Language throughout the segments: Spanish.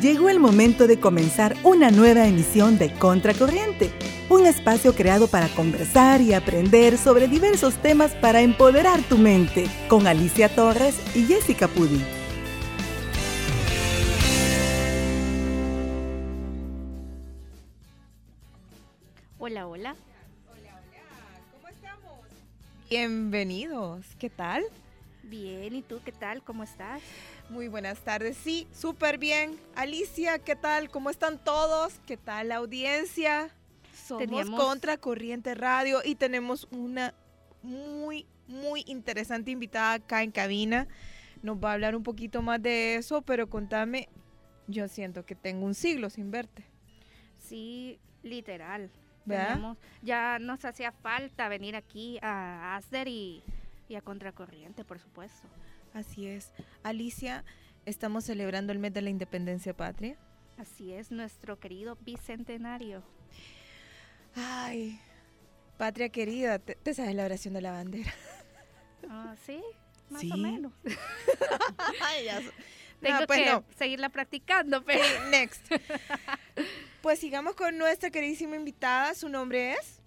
Llegó el momento de comenzar una nueva emisión de Contracorriente, un espacio creado para conversar y aprender sobre diversos temas para empoderar tu mente, con Alicia Torres y Jessica Pudi. Hola, hola. Hola, hola, ¿cómo estamos? Bienvenidos, ¿qué tal? Bien, ¿y tú qué tal? ¿Cómo estás? Muy buenas tardes, sí, súper bien. Alicia, ¿qué tal? ¿Cómo están todos? ¿Qué tal la audiencia? Somos Teníamos- Contra Corriente Radio y tenemos una muy, muy interesante invitada acá en cabina. Nos va a hablar un poquito más de eso, pero contame, yo siento que tengo un siglo sin verte. Sí, literal. Teníamos- ya nos hacía falta venir aquí a Asder y, y a Contracorriente, por supuesto. Así es. Alicia, estamos celebrando el mes de la independencia patria. Así es, nuestro querido bicentenario. Ay, patria querida, ¿te, te sabes la oración de la bandera? Ah, sí, más Sí. o menos. Ay, ya. so- Tengo No, pues que no. seguirla practicando, pero Sí, next. Pues sigamos con nuestra queridísima invitada. Su nombre es.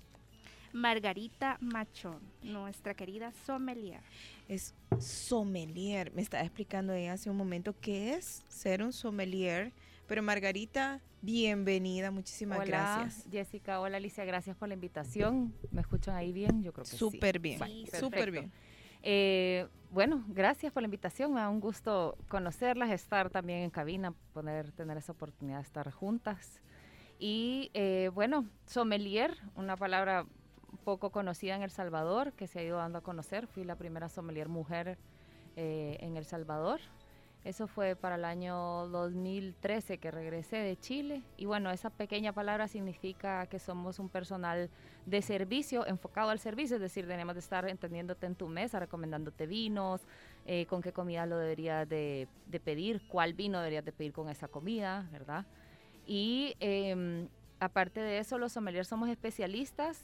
Margarita Machón, nuestra querida sommelier. Es sommelier. Me estaba explicando ella hace un momento qué es ser un sommelier. Pero Margarita, bienvenida. Muchísimas hola, gracias. Jessica. Hola, Alicia. Gracias por la invitación. ¿Me escuchan ahí bien? Yo creo que sí. Súper bien. Sí, Súper bien. Eh, bueno, gracias por la invitación. Me da un gusto conocerlas, estar también en cabina, poder tener esa oportunidad de estar juntas. Y eh, bueno, sommelier, una palabra poco conocida en El Salvador, que se ha ido dando a conocer. Fui la primera sommelier mujer eh, en El Salvador. Eso fue para el año 2013 que regresé de Chile. Y bueno, esa pequeña palabra significa que somos un personal de servicio, enfocado al servicio, es decir, tenemos de estar entendiéndote en tu mesa, recomendándote vinos, eh, con qué comida lo deberías de, de pedir, cuál vino deberías de pedir con esa comida, ¿verdad? Y em, aparte de eso, los sommeliers somos especialistas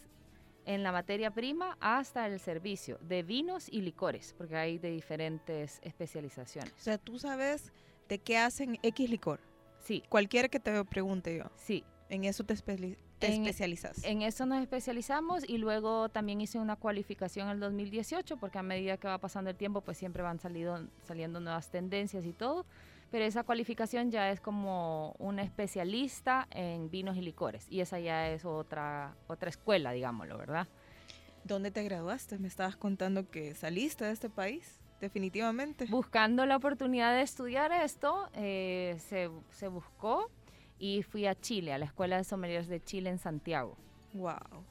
en la materia prima hasta el servicio de vinos y licores, porque hay de diferentes especializaciones. O sea, tú sabes de qué hacen X licor. Sí, Cualquiera que te pregunte yo. sí, En eso te, espeli- te En- especializas. En eso nos especializamos y luego también hice una cualificación en el 2018 porque a medida que va pasando el tiempo pues siempre van salido, saliendo nuevas tendencias y todo. Pero esa cualificación ya es como una especialista en vinos y licores y esa ya es otra, otra escuela, digámoslo, ¿verdad? ¿Dónde te graduaste? Me estabas contando que saliste de este país. Definitivamente. Buscando la oportunidad de estudiar esto, eh, se, se buscó y fui a Chile, a la Escuela de Sommeliers de Chile en Santiago. Wow.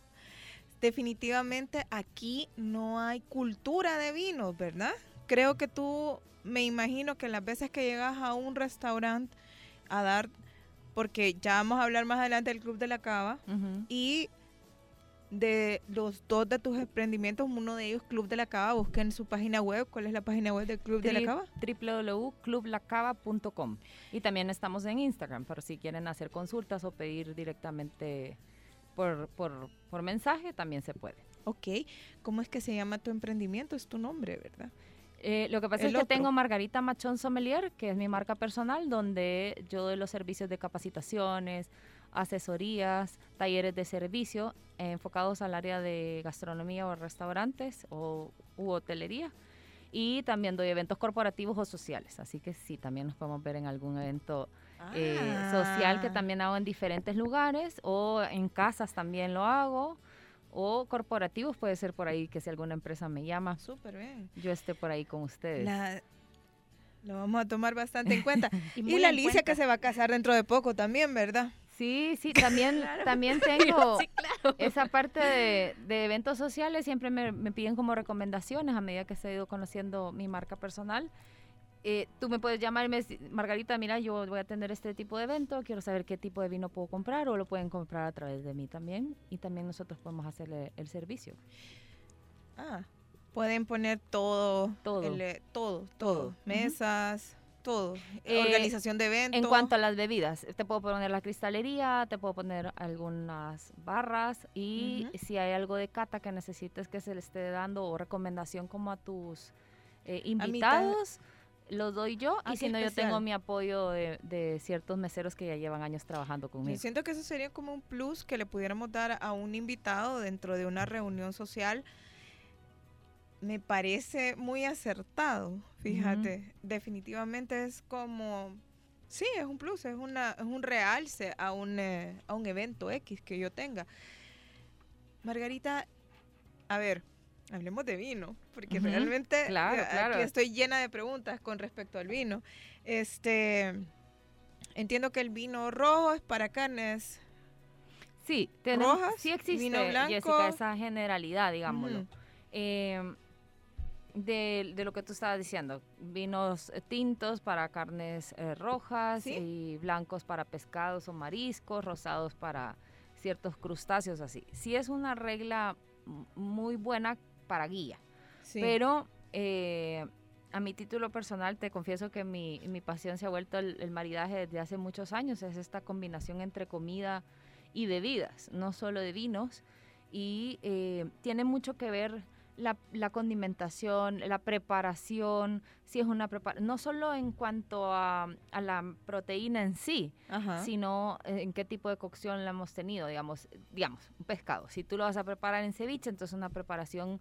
Definitivamente aquí no hay cultura de vinos, ¿verdad? Creo que tú, me imagino que las veces que llegas a un restaurante a dar, porque ya vamos a hablar más adelante del Club de la Cava, y de los dos de tus emprendimientos, uno de ellos, Club de la Cava, busquen su página web. ¿Cuál es la página web del Club de la Cava? www.clublacava.com y también estamos en Instagram, pero si quieren hacer consultas o pedir directamente por, por, por mensaje, también se puede. Ok. ¿Cómo es que se llama tu emprendimiento? Es tu nombre, ¿verdad? Eh, lo que pasa El es que otro. tengo Margarita Machón Sommelier, que es mi marca personal, donde yo doy los servicios de capacitaciones, asesorías, talleres de servicio eh, enfocados al área de gastronomía o restaurantes o u hotelería. Y también doy eventos corporativos o sociales. Así que sí, también nos podemos ver en algún evento eh, social que Ah. también hago en diferentes lugares o en casas también lo hago. O corporativos puede ser por ahí que si alguna empresa me llama, Súper bien. yo esté por ahí con ustedes. La- lo vamos a tomar bastante en cuenta. y la Alicia cuenta. que se va a casar dentro de poco también, ¿verdad? Sí, sí, también, también tengo esa parte de, de eventos sociales, siempre me, me piden como recomendaciones a medida que se ha ido conociendo mi marca personal. Eh, tú me puedes llamar y me decir, Margarita, mira, yo voy a tener este tipo de evento, quiero saber qué tipo de vino puedo comprar o lo pueden comprar a través de mí también y también nosotros podemos hacerle el servicio. Ah, pueden poner todo. Todo. el, eh, todo, todo. Todo. Mesas, todo. Eh, Organización de eventos. En cuanto a las bebidas, te puedo poner la cristalería, te puedo poner algunas barras y si hay algo de cata que necesites que se le esté dando o recomendación como a tus eh, invitados, lo doy yo Ah, y si no, yo tengo mi apoyo de, de ciertos meseros que ya llevan años trabajando Yo conmigo. siento que eso sería como un plus que le pudiéramos dar a un invitado dentro de una reunión social. Me parece muy acertado, fíjate. Definitivamente es como, sí, es un plus, es, una, es un realce a un, eh, a un evento X que yo tenga. Margarita, a ver, hablemos de vino, porque realmente claro, eh, claro. aquí estoy llena de preguntas con respecto al vino. Este, entiendo que el vino rojo es para carnes Sí, tenemos, rojas, sí existe, vino blanco. Jessica, esa generalidad, digámoslo. Eh, de, de lo que tú estabas diciendo, vinos eh, tintos para carnes eh, rojas Sí. y blancos para pescados o mariscos, rosados para ciertos crustáceos así. Sí es una regla muy buena para guía, Sí. pero eh, a mi título personal te confieso que mi, mi pasión se ha vuelto el, el maridaje desde hace muchos años, es esta combinación entre comida y bebidas, no solo de vinos, y eh, tiene mucho que ver la, la condimentación, la preparación, si es una preparación, no solo en cuanto a, a la proteína en sí, Ajá. sino en qué tipo de cocción la hemos tenido, digamos, digamos, un pescado. Si tú lo vas a preparar en ceviche, entonces una preparación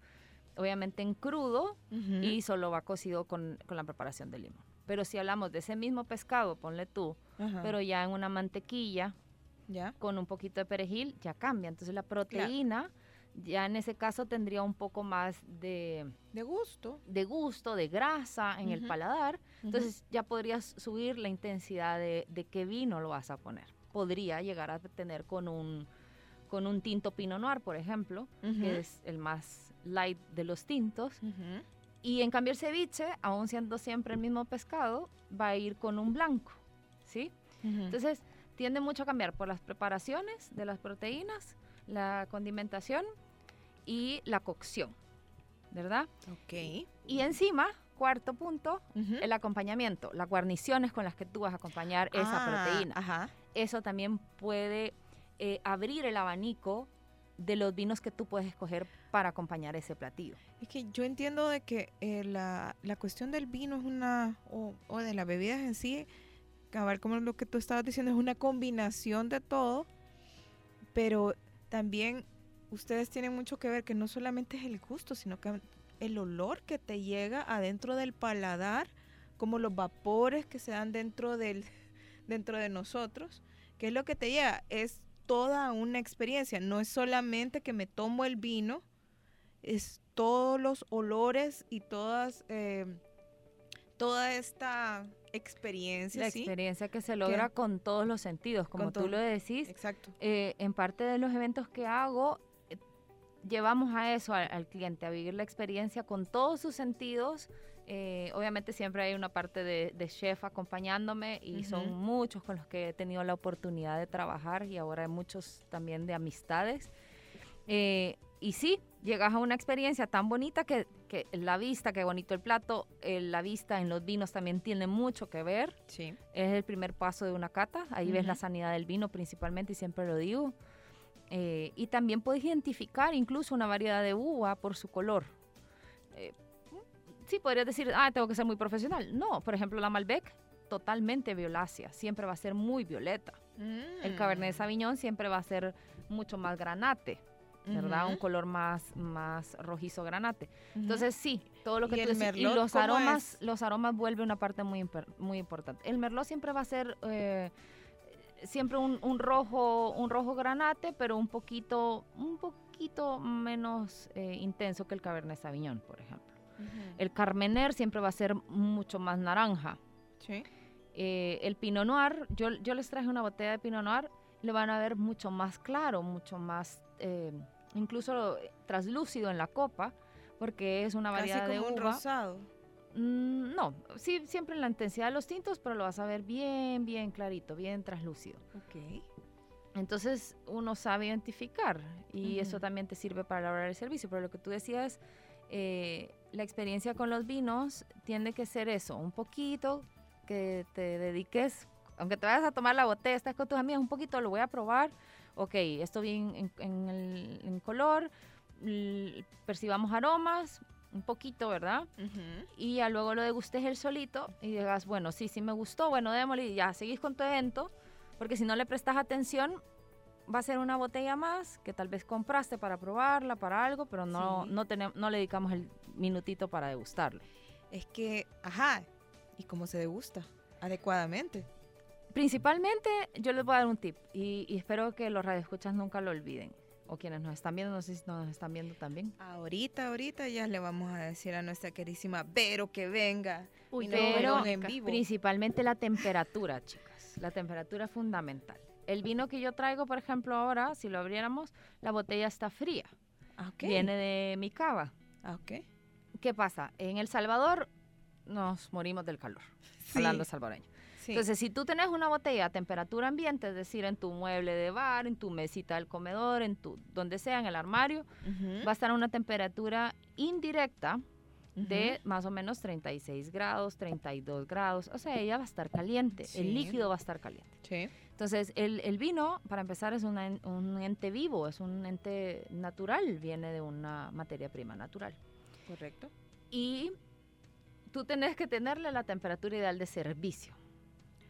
obviamente en crudo y solo va cocido con, con la preparación de limón. Pero si hablamos de ese mismo pescado, ponle tú, Ajá. pero ya en una mantequilla ya. con un poquito de perejil, ya cambia. Entonces la proteína ya en ese caso tendría un poco más de, De gusto. de gusto, de grasa en el Ujú. paladar. Entonces ya podrías subir la intensidad de, de qué vino lo vas a poner. Podría llegar a tener con un, con un tinto Pinot Noir, por ejemplo, Ujú. que es el más light de los tintos. Y en cambio el ceviche, aún siendo siempre el mismo pescado, va a ir con un blanco, ¿sí? Entonces tiende mucho a cambiar por las preparaciones de las proteínas, la condimentación y la cocción, ¿verdad? ok. Y encima, cuarto punto, el acompañamiento, las guarniciones con las que tú vas a acompañar esa Ah, proteína. Ajá. Eso también puede eh, abrir el abanico de los vinos que tú puedes escoger para acompañar ese platillo. Es que yo entiendo de que eh, la, la cuestión del vino es una, o, o de las bebidas en sí, cabal como lo que tú estabas diciendo, es una combinación de todo, pero también ustedes tienen mucho que ver que no solamente es el gusto, sino que el olor que te llega adentro del paladar, como los vapores que se dan dentro del dentro de nosotros, que es lo que te llega, es toda una experiencia, no es solamente que me tomo el vino, es todos los olores y todas eh, toda esta experiencia, La ¿sí? experiencia que se logra con todos los sentidos, como tú todo. lo decís. Exacto. eh, en parte de los eventos que hago, llevamos a eso al, al cliente, a vivir la experiencia con todos sus sentidos. Eh, obviamente siempre hay una parte de, de chef acompañándome y son Ujú. muchos con los que he tenido la oportunidad de trabajar y ahora hay muchos también de amistades. Eh, y sí, llegas a una experiencia tan bonita que, que la vista, qué bonito el plato, eh, la vista en los vinos también tiene mucho que ver Sí. es el primer paso de una cata. Ahí ves la sanidad del vino principalmente y siempre lo digo. Eh, y también puedes identificar incluso una variedad de uva por su color. Eh, sí, podrías decir, ah, tengo que ser muy profesional. No, por ejemplo, la Malbec, totalmente violácea, siempre va a ser muy violeta. El Cabernet Mm. Sauvignon siempre va a ser mucho más granate, ¿verdad? Un color más, más rojizo granate. Entonces sí, todo lo ¿Y que el tú decís, y los aromas, es? los aromas vuelve una parte muy muy importante. El merlot siempre va a ser eh, siempre un, un rojo, un rojo granate, pero un poquito, un poquito menos eh, intenso que el Cabernet Sauvignon, por ejemplo. El Carmener siempre va a ser mucho más naranja. Sí. Eh, el Pinot Noir, yo, yo les traje una botella de Pinot Noir, lo van a ver mucho más claro, mucho más, eh, incluso traslúcido en la copa, porque es una Casi variedad de un rosado. Mm, no, sí, siempre en la intensidad de los tintos, pero lo vas a ver bien, bien clarito, bien traslúcido. Ok. Entonces uno sabe identificar y eso también te sirve para la hora del servicio. Pero lo que tú decías, eh, la experiencia con los vinos tiene que ser eso, un poquito que te dediques, aunque te vayas a tomar la botella, estás con tus amigas, un poquito lo voy a probar. Ok, esto bien en, en el- en color, percibamos aromas, un poquito, ¿verdad? Y ya luego lo degustes el solito y digas, bueno, sí, sí me gustó, bueno, démosle y ya, seguís con tu evento, porque si no le prestas atención, va a ser una botella más que tal vez compraste para probarla, para algo, pero no, Sí. no, le dedicamos el minutito para degustarlo. Es que, ajá, ¿y cómo se degusta? Adecuadamente. Principalmente, yo les voy a dar un tip y, y espero que los radioescuchas nunca lo olviden. O quienes nos están viendo, no sé si nos están viendo también. Ahorita, ahorita ya le vamos a decir a nuestra queridísima Vero que venga. Uy, pero en vivo. Principalmente la temperatura, chicas. La temperatura es fundamental. El vino que yo traigo, por ejemplo, ahora, si lo abriéramos, la botella está fría. Ah, ok. Viene de mi cava. Ah, ok. ¿Qué pasa? En El Salvador nos morimos del calor, Sí, hablando salvadoreño. Sí. Entonces, si tú tenés una botella a temperatura ambiente, es decir, en tu mueble de bar, en tu mesita del comedor, en tu donde sea, en el armario, va a estar a una temperatura indirecta de más o menos 36 grados, 32 grados. O sea, ella va a estar caliente, Sí. el líquido va a estar caliente. Sí. Entonces, el, el vino, para empezar, es una un ente vivo, es un ente natural, viene de una materia prima natural. Correcto. Y tú tenés que tenerle la temperatura ideal de servicio.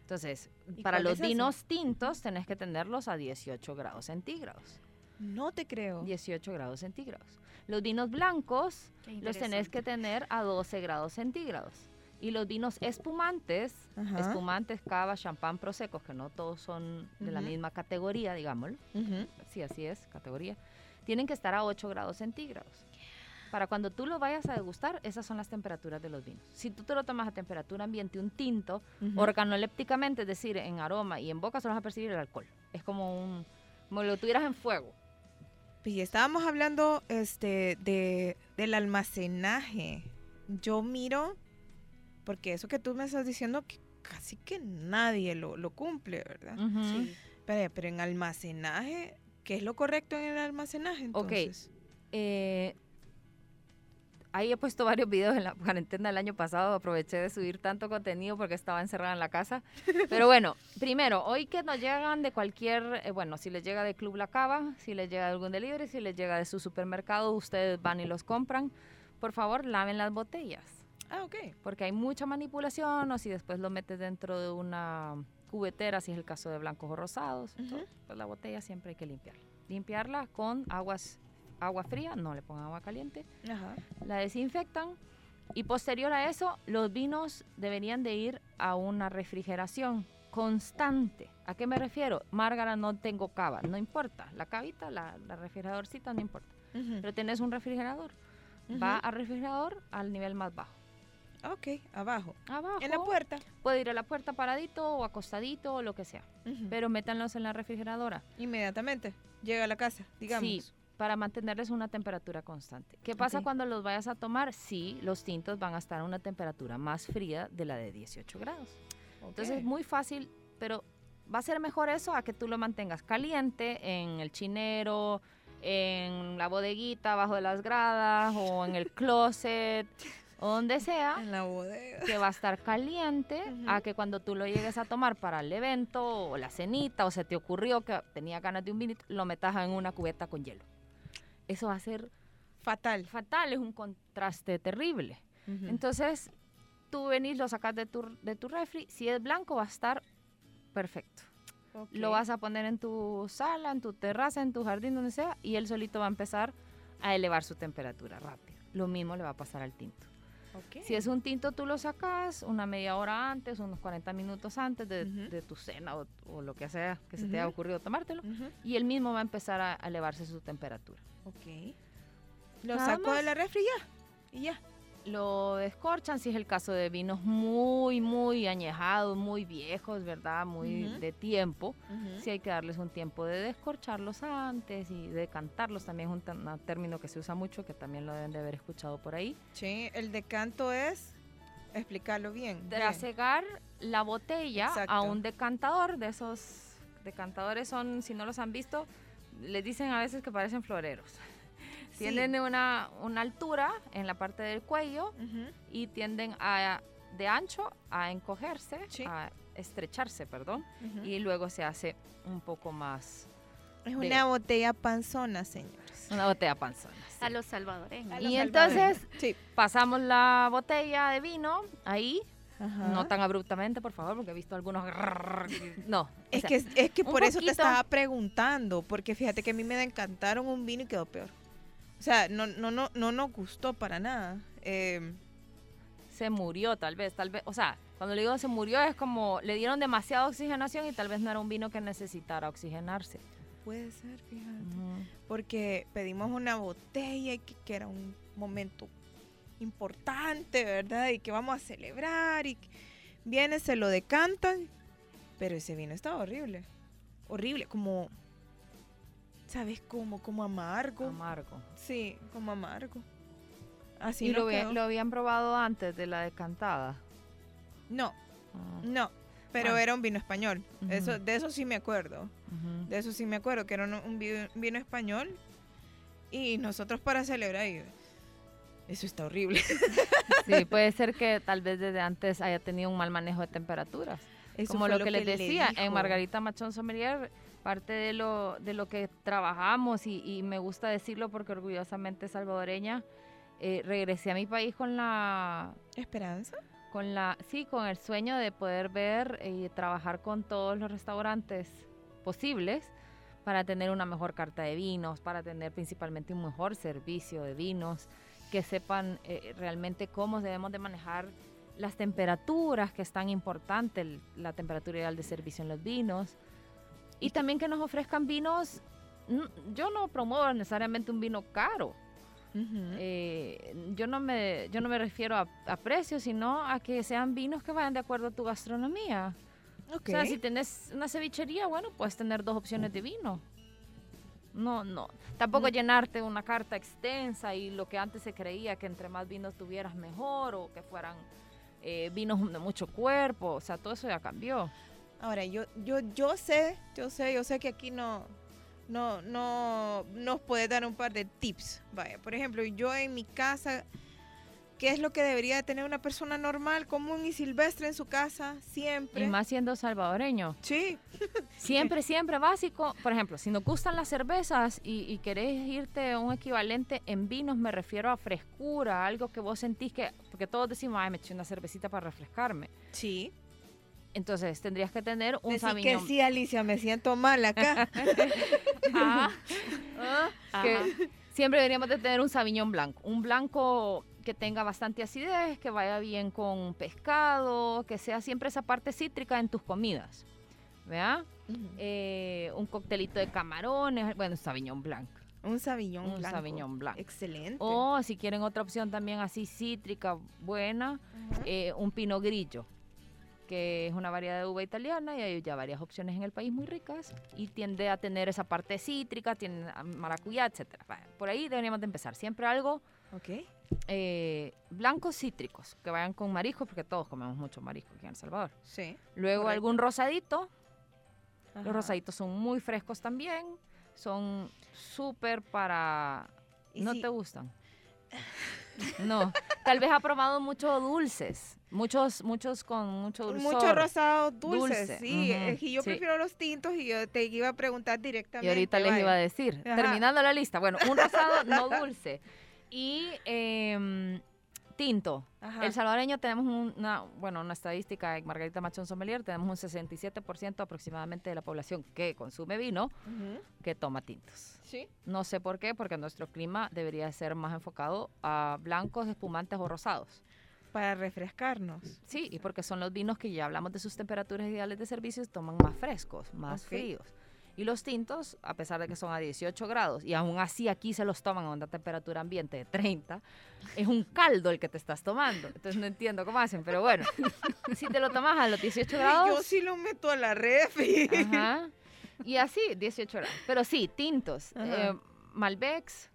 Entonces, ¿Y para los vinos tintos tenés que tenerlos a 18 grados centígrados. No te creo. 18 grados centígrados. Los vinos blancos los tenés que tener a 12 grados centígrados. Y los vinos espumantes, Ajá. espumantes, cava, champán, prosecco, que no todos son de la misma categoría, digámoslo. Sí, así es, categoría. Tienen que estar a 8 grados centígrados. Para cuando tú lo vayas a degustar, esas son las temperaturas de los vinos. Si tú te lo tomas a temperatura ambiente, un tinto, Ujú. organolépticamente, es decir, en aroma y en boca, solo vas a percibir el alcohol. Es como un, como lo tuvieras en fuego. Y estábamos hablando este, de, del almacenaje. Yo miro, porque eso que tú me estás diciendo, que casi que nadie lo, lo cumple, ¿verdad? Sí. Pero, pero en almacenaje, ¿qué es lo correcto en el almacenaje Ok. entonces? Eh, ahí he puesto varios videos en la cuarentena del año pasado. Aproveché de subir tanto contenido porque estaba encerrada en la casa. Pero bueno, primero, hoy que nos llegan de cualquier, eh, bueno, si les llega de Club La Cava, si les llega de algún delivery, si les llega de su supermercado, ustedes van y los compran. Por favor, laven las botellas. Ah, ok. Porque hay mucha manipulación o si después lo metes dentro de una cubetera, si es el caso de blancos o rosados, Ujú. todo, pues la botella siempre hay que limpiarla. Limpiarla con aguas, agua fría, no le pongan agua caliente Ajá. la desinfectan y posterior a eso los vinos deberían de ir a una refrigeración constante. ¿A qué me refiero? Márgara no tengo cava, no importa, la cavita, la, la refrigeradorcita no importa, pero tenés un refrigerador, va al refrigerador al nivel más bajo. Ok, abajo. Abajo En la puerta. puede ir a la puerta paradito o acostadito o lo que sea, pero métanlos en la refrigeradora. Inmediatamente. Llega a la casa, digamos. Sí, para mantenerles una temperatura constante. ¿Qué pasa cuando los vayas a tomar? Sí, los tintos van a estar a una temperatura más fría de la de 18 grados. Entonces es muy fácil, pero va a ser mejor eso a que tú lo mantengas caliente en el chinero, en la bodeguita, abajo de las gradas o en el closet o donde sea En la bodega. que va a estar caliente a que cuando tú lo llegues a tomar para el evento o la cenita o se te ocurrió que tenía ganas de un vinito, lo metas en una cubeta con hielo. Eso va a ser Fatal. fatal, es un contraste terrible. Entonces, tú venís, lo sacas de tu, de tu refri, si es blanco va a estar perfecto. Lo vas a poner en tu sala, en tu terraza, en tu jardín, donde sea, y él solito va a empezar a elevar su temperatura rápido. Lo mismo le va a pasar al tinto. Si es un tinto, tú lo sacas una media hora antes, unos 40 minutos antes de, tu cena o, o lo que sea que se te haya ocurrido tomártelo. Ujú. Y él mismo va a empezar a elevarse su temperatura. Ok. Lo saco de la refri ya. Y ya. Lo descorchan si es el caso de vinos muy, muy añejados, muy viejos, ¿verdad? Muy de tiempo. Ujú. Sí hay que darles un tiempo de descorcharlos antes y de cantarlos. También es un, término que se usa mucho, que también lo deben de haber escuchado por ahí. Sí, el decanto es explicarlo bien. trasegar la botella a un decantador. De esos decantadores son, si no los han visto, les dicen a veces que parecen floreros. Sí. Tienen una, una altura en la parte del cuello y tienden a de ancho a encogerse, Sí. a estrecharse, perdón, y luego se hace un poco más. es de- una botella panzona, señores. Una botella panzona. sí. A los salvadoreños. A los Y salvadoreños. entonces Sí. pasamos la botella de vino ahí, Ajá. no tan abruptamente, por favor, porque he visto algunos... No. Es sea, que, es que por eso te estaba preguntando, porque fíjate que a mí me encantaron un vino y quedó peor. O sea, no, no, no, no nos gustó para nada. Eh, se murió tal vez, tal vez, o sea, cuando le digo se murió es como le dieron demasiada oxigenación y tal vez no era un vino que necesitara oxigenarse. puede ser, fíjate. Porque pedimos una botella y que, que era un momento importante, ¿verdad? Y que vamos a celebrar y viene, se lo decantan, pero ese vino estaba horrible. Horrible, como, ¿sabes cómo? Como amargo. Amargo. Sí, como amargo. Así ¿Y lo, había- quedó. lo habían probado antes de la decantada? No, Ah, no, pero Ah. era un vino español. Eso, de eso sí me acuerdo. De eso sí me acuerdo, que era un, un vi- vino español. Y nosotros para celebrar, eso está horrible. Sí, puede ser que tal vez desde antes haya tenido un mal manejo de temperaturas. Eso Como lo que les le decía, en. Margarita Machón Sommelier, parte de lo, de lo que trabajamos, y, y me gusta decirlo porque orgullosamente salvadoreña, eh, regresé a mi país con la ¿Esperanza? con la sí con el sueño de poder ver y trabajar con todos los restaurantes posibles para tener una mejor carta de vinos para tener principalmente un mejor servicio de vinos que sepan eh, realmente cómo debemos de manejar las temperaturas que es tan importante el- la temperatura ideal de servicio en los vinos y también que nos ofrezcan vinos yo no promuevo necesariamente un vino caro eh, yo no me yo no me refiero a, a precios, sino a que sean vinos que vayan de acuerdo a tu gastronomía. O sea, si tenés una cevichería, bueno, puedes tener dos opciones de vino. No, no. Tampoco Mm. llenarte una carta extensa y lo que antes se creía que entre más vinos tuvieras mejor o que fueran eh, vinos de mucho cuerpo. O sea, todo eso ya cambió. Ahora, yo, yo, yo sé, yo sé, yo sé que aquí no, no, no nos puede dar un par de tips. Vaya, por ejemplo, yo en mi casa, ¿qué es lo que debería de tener una persona normal, común y silvestre en su casa? Siempre. Y más siendo salvadoreño. Sí. Siempre, siempre básico. Por ejemplo, si nos gustan las cervezas y, y querés irte a un equivalente en vinos, me refiero a frescura, algo que vos sentís que, porque todos decimos, ay, me eché una cervecita para refrescarme. Sí. Entonces tendrías que tener un Decí que sí, Alicia, me siento mal acá. Ajá. Ajá. que siempre deberíamos de tener un sauvignon blanco. Un blanco que tenga bastante acidez, que vaya bien con pescado, que sea siempre esa parte cítrica en tus comidas. ¿Vea? Eh, un coctelito de camarones, bueno, un sauvignon blanco. un un blanco. Sauvignon blanco. Excelente. O si quieren otra opción también así cítrica, buena, eh, un Pinot Grillo, que es una variedad de uva italiana y hay ya varias opciones en el país muy ricas y tiende a tener esa parte cítrica, tiene maracuyá, etcétera. Por ahí deberíamos de empezar. Siempre algo Ok. eh, blancos cítricos, que vayan con mariscos, porque todos comemos mucho marisco aquí en El Salvador. Sí. Luego Correcto. algún rosadito, Ajá. los rosaditos son muy frescos también, son súper para... ¿No si- te gustan? No, tal vez ha probado muchos dulces, muchos, muchos con mucho dulzor. Mucho rosado dulce, Dulce, sí. es que yo sí. prefiero los tintos y yo te iba a preguntar directamente. Y ahorita les iba a decir, Ajá. terminando la lista, bueno, un rosado no dulce y em, tinto. Ajá. El salvadoreño tenemos un- una, bueno, una estadística en Margarita Machón Sommelier, tenemos un 67% aproximadamente de la población que consume vino que toma tintos. Sí. No sé por qué, porque nuestro clima debería ser más enfocado a blancos, espumantes o rosados. Para refrescarnos. Sí, y porque son los vinos que ya hablamos de sus temperaturas ideales de servicio, toman más frescos, más Ok. fríos. Y los tintos, a pesar de que son a 18 grados, y aún así aquí se los toman a una temperatura ambiente de 30, es un caldo el que te estás tomando. Entonces no entiendo cómo hacen, pero bueno, si te lo tomas a los 18 Yo grados, sí lo meto a la ref. y- ajá, y así, 18 grados. Pero sí, tintos, eh, Malbecs,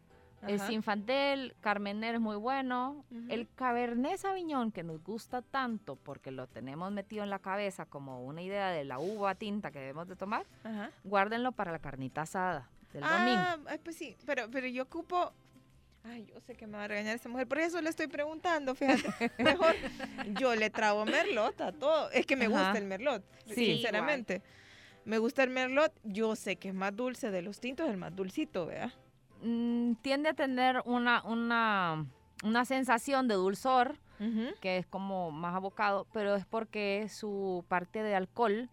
el Ajá. Sinfandel, Carmener es muy bueno. El Cabernet Sauvignon, que nos gusta tanto porque lo tenemos metido en la cabeza como una idea de la uva tinta que debemos de tomar, Ajá. guárdenlo para la carnita asada del domingo. Ah, pues sí, pero, pero yo ocupo. Ay, yo sé que me va a regañar esta mujer, por eso le estoy preguntando, fíjate. Mejor yo le trago merlot a todo. Es que me Ajá. gusta el merlot, Sí. sinceramente. Me gusta el merlot, yo sé que es más dulce de los tintos, el más dulcito, ¿verdad? Mm, tiende a tener una, una, una sensación de dulzor, que es como más abocado, pero es porque su parte de alcohol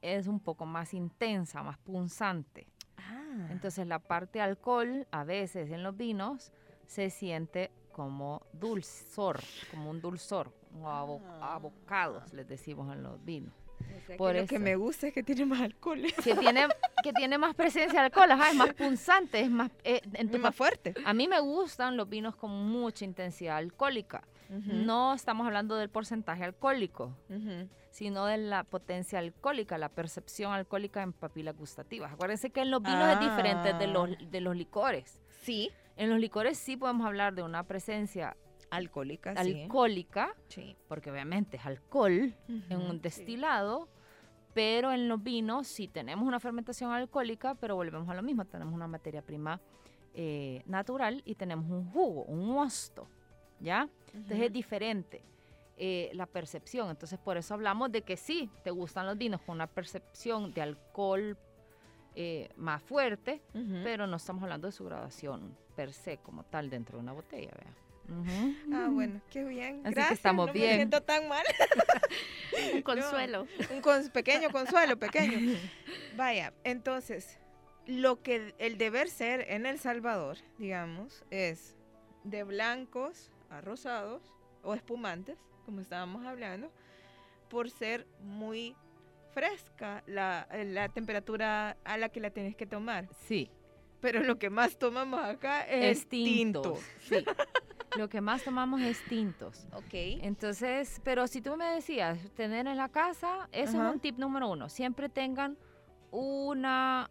es un poco más intensa, más punzante. Ah. Entonces la parte alcohol a veces en los vinos se siente como dulzor, como un dulzor, o abo- Ah. abocados les decimos en los vinos. O sea que por lo que me gusta es que tiene más alcohol. Que tiene, que tiene más presencia de alcohol, ajá, es más punzante, es más... eh, en tu Es más fuerte. a mí me gustan los vinos con mucha intensidad alcohólica. No estamos hablando del porcentaje alcohólico, sino de la potencia alcohólica, la percepción alcohólica en papilas gustativas. Acuérdense que en los vinos es diferente de los, Ah. de los licores. Sí. En los licores sí podemos hablar de una presencia Alcohólica, sí. alcohólica, Sí. porque obviamente es alcohol en un sí. destilado, pero en los vinos sí tenemos una fermentación alcohólica, pero volvemos a lo mismo, tenemos una materia prima eh, natural y tenemos un jugo, un mosto, ¿ya? Entonces es diferente eh, la percepción. Entonces por eso hablamos de que sí, te gustan los vinos con una percepción de alcohol eh, más fuerte, pero no estamos hablando de su graduación per se como tal dentro de una botella, vea. Ujú. Ah, bueno, qué bien. Así que Gracias. estamos no bien. Me siento tan mal. Un consuelo. Un cons- pequeño consuelo, pequeño. Vaya, entonces, lo que el deber ser en El Salvador, digamos, es de blancos a rosados o espumantes, como estábamos hablando, por ser muy fresca la, la temperatura a la que la tienes que tomar. Sí, Pero lo que más tomamos acá es, es tinto. tintos. Sí. Lo que más tomamos es tintos. Ok. Entonces, pero si tú me decías, tener en la casa, ese es un tip número uno. Siempre tengan una,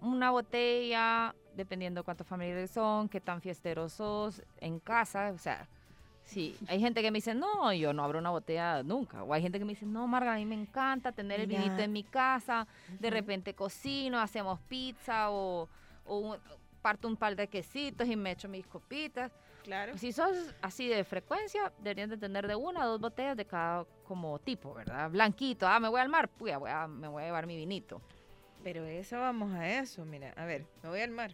una botella, dependiendo cuántos familiares son, qué tan fiesteros sos en casa. O sea, sí, hay gente que me dice, no, yo no abro una botella nunca. O hay gente que me dice, no, Marga, a mí me encanta tener el vinito en mi casa. De repente cocino, hacemos pizza o, o un- parto un par de quesitos y me echo mis copitas. Claro. Si sos así de frecuencia, deberían de tener de una a dos botellas de cada como tipo, ¿verdad? Blanquito, ah, me voy al mar, pues voy a- me voy a llevar mi vinito. Pero eso vamos a eso, mira. A ver, me voy al mar.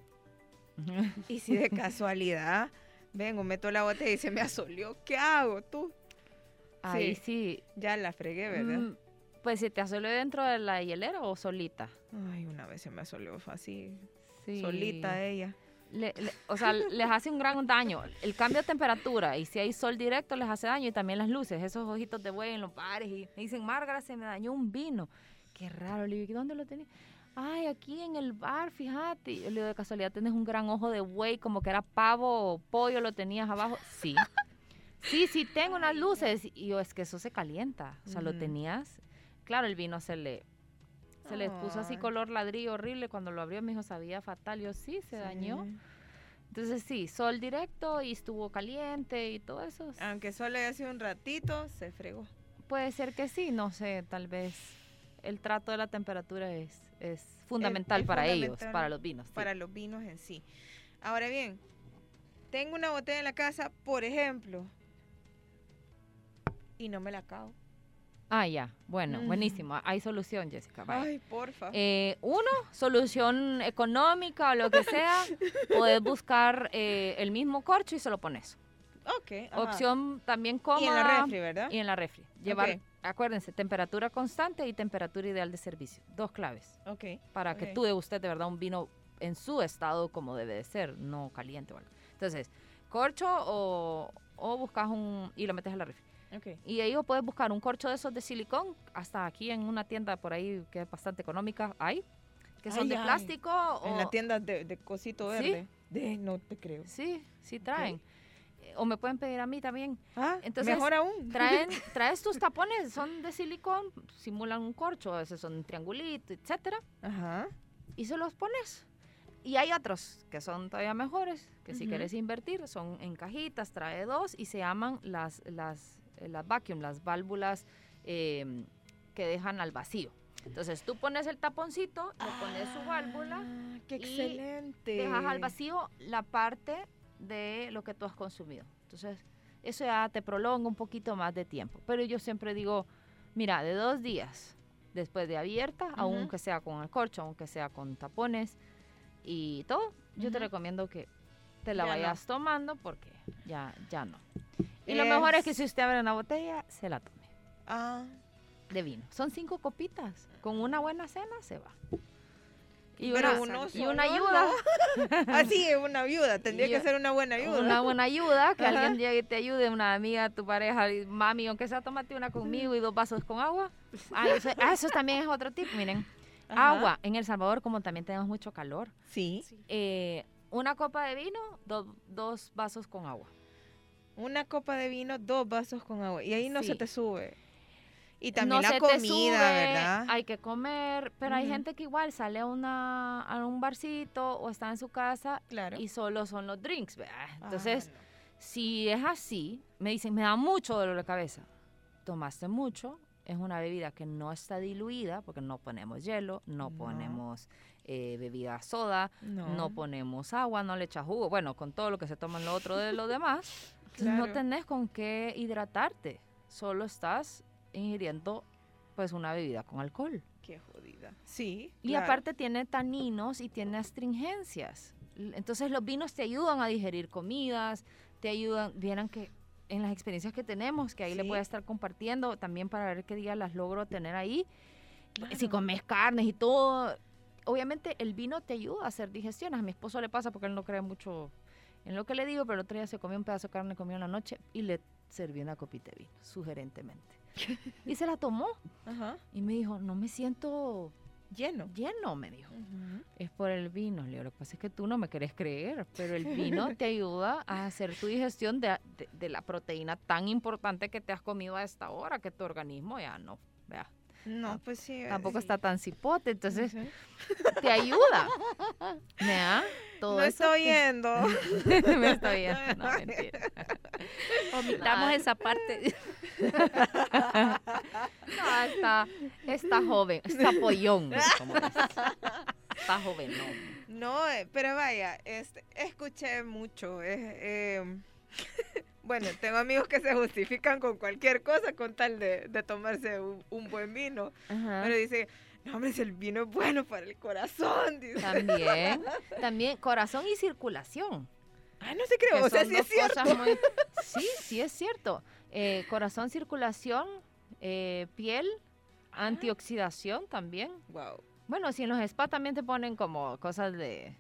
Y si de casualidad vengo, meto la botella y se me asolió, ¿qué hago tú? Ahí sí. Ya la fregué, ¿verdad? mm, pues si te asoló dentro de la hielera o solita. Ay, una vez se me asolió así, Sí. solita ella. Le- le- o sea, les hace un gran daño. El cambio de temperatura y si hay sol directo les hace daño y también las luces, esos ojitos de buey en los bares y me dicen, Márgara, se me dañó un vino. Qué raro, le digo, "¿Y ¿dónde lo tenés? Ay, aquí en el bar, fíjate. Yo le digo, de casualidad tenés un gran ojo de buey, como que era pavo o pollo, lo tenías abajo. Sí. Sí, sí, tengo unas luces. Y yo, es que eso se calienta. O sea, lo tenías. Claro, el vino se le, se le puso así color ladrillo horrible. Cuando lo abrió, me dijo, sabía fatal. Yo, sí, se dañó. Entonces sí, sol directo y estuvo caliente y todo eso. Aunque solo haya sido un ratito, se fregó. Puede ser que sí, no sé, tal vez el trato de la temperatura es, es fundamental para ellos, para los vinos. sí. Para los vinos en sí. Ahora bien, tengo una botella en la casa, por ejemplo, y no me la acabo. Ah, ya, bueno, buenísimo. Hay solución, Jessica. vaya. Ay, porfa. Eh, uno, solución económica o lo que sea, puedes buscar eh, el mismo corcho y se lo pones. ok. ajá. Opción también cómoda. Y en la refri, ¿verdad? y en la refri. Llevar, acuérdense, temperatura constante y temperatura ideal de servicio. Dos claves. Ok. para que tú de usted de verdad un vino en su estado como debe de ser, no caliente o algo. Entonces, corcho o, o buscas un y lo metes a la refri. Y ahí puedes buscar un corcho de esos de silicón, hasta aquí en una tienda por ahí que es bastante económica, hay, que son Ay, de ay. plástico En o... la tienda de, de cosito ¿Sí? verde. De, no te creo. Sí, sí traen. Eh, O me pueden pedir a mí también. Ah, Entonces, mejor aún. Traen, traes tus tapones, son de silicón, simulan un corcho, a veces son un triangulito, etcétera. Ajá. y se los pones. Y hay otros que son todavía mejores, que si quieres invertir, son en cajitas, trae dos y se llaman las, las, las vacuum, las válvulas eh, que dejan al vacío. Entonces tú pones el taponcito, le pones su válvula, Ah, ¡Qué y excelente! dejas al vacío la parte de lo que tú has consumido. Entonces eso ya te prolonga un poquito más de tiempo. Pero yo siempre digo, mira, de dos días después de abierta, Ujú. aunque sea con el corcho, aunque sea con tapones, y todo, yo te recomiendo que te la Ya no. vayas tomando porque ya, ya no. Y lo mejor es que si usted abre una botella, se la tome Ah, de vino. Son cinco copitas. Con una buena cena se va. Y una, y una ayuda. así es una ayuda. Tendría que ser una buena ayuda. Una buena ayuda, que Ajá. alguien llegue y te ayude, una amiga, tu pareja, mami, aunque sea tomate una conmigo y dos vasos con agua. Ah, eso, ah, eso también es otro tip, miren. Ajá. Agua, en El Salvador, como también tenemos mucho calor, Sí. eh, una copa de vino, do- dos vasos con agua. Una copa de vino, dos vasos con agua. Y ahí no se te sube. Y también no la comida, sube, ¿verdad? Hay que comer, pero hay gente que igual sale a, una, a un barcito o está en su casa Claro. y solo son los drinks, ¿verdad? Ah, Entonces, no. si es así, me dicen, me da mucho dolor de cabeza. Tomaste mucho, es una bebida que no está diluida porque no ponemos hielo, no, No. ponemos eh, bebida soda, no. no. ponemos agua, no le echas jugo. Bueno, con todo lo que se toma en lo otro de lo demás, no tenés con qué hidratarte. Solo estás ingiriendo pues una bebida con alcohol. Qué jodida. Sí. Y claro. aparte tiene taninos y tiene astringencias. Entonces los vinos te ayudan a digerir comidas, te ayudan, vieran que en las experiencias que tenemos, que ahí le Sí. voy a estar compartiendo también para ver qué día las logro tener ahí. Si comes carnes y todo, obviamente el vino te ayuda a hacer digestiones. A mi esposo le pasa porque él no cree mucho en lo que le digo, pero el otro día se comió un pedazo de carne, comió en la noche y le serví una copita de vino, sugerentemente. y se la tomó Ajá. y me dijo, no me siento Lleno. lleno, me dijo. Es por el vino, Leo. Lo que pasa es que tú no me querés creer, pero el vino te ayuda a hacer tu digestión de, de- de la proteína tan importante que te has comido a esta hora, que tu organismo ya no, vea, No, pues sí. tampoco sí. está tan cipote, entonces te ayuda. ¿Vea? Todo No eso estoy que- yendo. me estoy viendo, no, mentira. Omitamos esa parte. No, está, está joven, está pollón, como. Está joven, no. No, eh, pero vaya, este, escuché mucho. eh, eh, bueno, tengo amigos que se justifican con cualquier cosa con tal de, de tomarse un, un buen vino. Pero dice, no, hombre, si el vino es bueno para el corazón. Dice. También, también corazón y circulación. Ah, no se que o sea, sí es cierto. muy- sí, sí es cierto. Eh, corazón, circulación, eh, piel, antioxidación también. Wow. Bueno, si en los spas también te ponen como cosas de,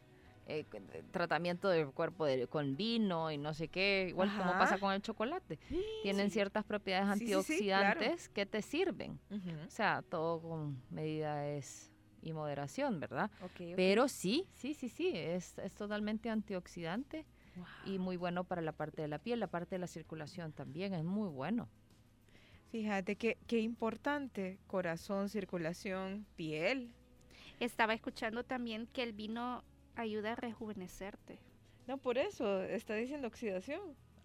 eh, tratamiento del cuerpo de- con vino y no sé qué, igual como pasa con el chocolate. Tienen ciertas propiedades Sí, sí, sí, claro. antioxidantes que te sirven. O sea, todo con medidas y moderación, ¿verdad? Pero sí, sí, sí, sí, es, es totalmente antioxidante y muy bueno para la parte de la piel, la parte de la circulación también es muy bueno. Fíjate que qué importante, corazón, circulación, piel. Estaba escuchando también que el vino ayuda a rejuvenecerte. No, por eso está diciendo oxidación,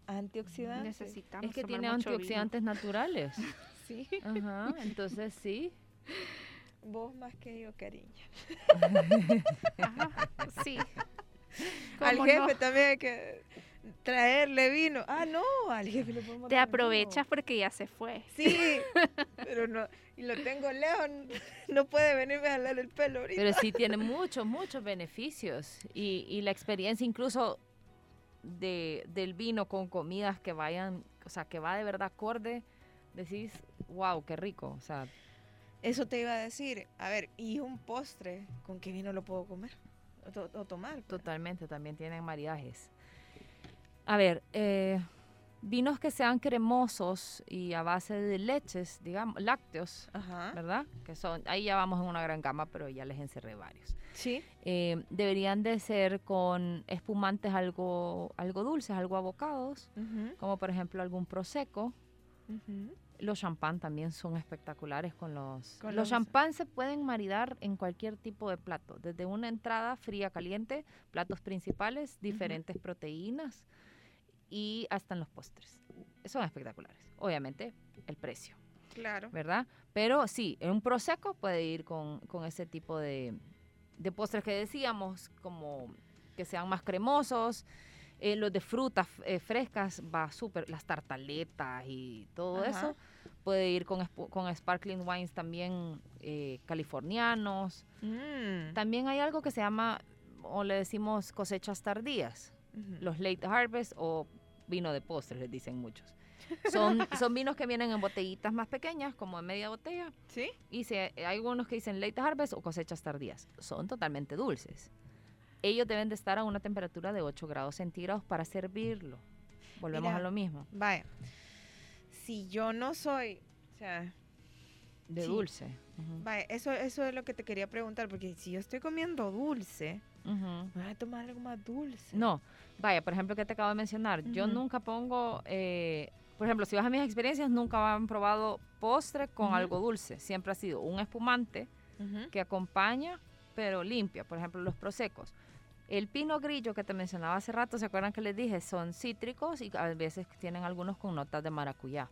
antioxidante. Necesitamos Es que tomar tiene mucho vino. antioxidantes naturales. Sí, Ajá, entonces sí. vos más que yo, cariño. Ajá, sí. Al ¿Cómo jefe no? también hay que traerle vino. Ah, no, al jefe le podemos Te aprovechas porque ya se fue. Sí, pero no, y lo tengo lejos, no puede venirme a jalar el pelo ahorita. Pero sí tiene muchos, muchos beneficios. Y, y la experiencia incluso de, del vino con comidas que vayan, o sea, que va de verdad acorde, decís, wow, qué rico. O sea, Eso te iba a decir. A ver, ¿y un postre? ¿Con qué vino lo puedo comer? O, to- o tomar. pues? totalmente, también tienen maridajes. A ver, eh, vinos que sean cremosos y a base de leches, digamos, lácteos, Ajá. ¿verdad? Que son, ahí ya vamos en una gran gama, pero ya les encerré varios. Sí. Eh, deberían de ser con espumantes algo, algo dulces, algo abocados, como por ejemplo algún prosecco. Los champán también son espectaculares con los... Con los los- champán se pueden maridar en cualquier tipo de plato, desde una entrada fría, caliente, platos principales, diferentes proteínas y hasta en los postres. Son espectaculares. Obviamente, el precio, Claro. ¿verdad? Pero sí, en un prosecco puede ir con, con ese tipo de, de postres que decíamos, como que sean más cremosos. Eh, los de frutas eh, frescas va súper, las tartaletas y todo Ajá. eso. Puede ir con, con sparkling wines también eh, californianos. Mm. También hay algo que se llama, o le decimos cosechas tardías, los late harvest o vino de postres, les dicen muchos. Son, son vinos que vienen en botellitas más pequeñas, como de media botella, ¿Sí? y se, hay algunos que dicen late harvest o cosechas tardías. Son totalmente dulces. Ellos deben de estar a una temperatura de 8 grados centígrados para servirlo. Volvemos Mira, a lo mismo, Vaya. Si yo no soy, o sea, de sí. dulce. Ujú. vaya, eso, eso es lo que te quería preguntar, porque si yo estoy comiendo dulce, Me voy a tomar algo más dulce. No, vaya, por ejemplo, que te acabo de mencionar, yo nunca pongo, eh, por ejemplo, si vas a mis experiencias, nunca han probado postre con algo dulce. Siempre ha sido un espumante que acompaña, pero limpia. Por ejemplo, los prosecos. El pino grillo que te mencionaba hace rato, ¿se acuerdan que les dije? Son cítricos y a veces tienen algunos con notas de maracuyá.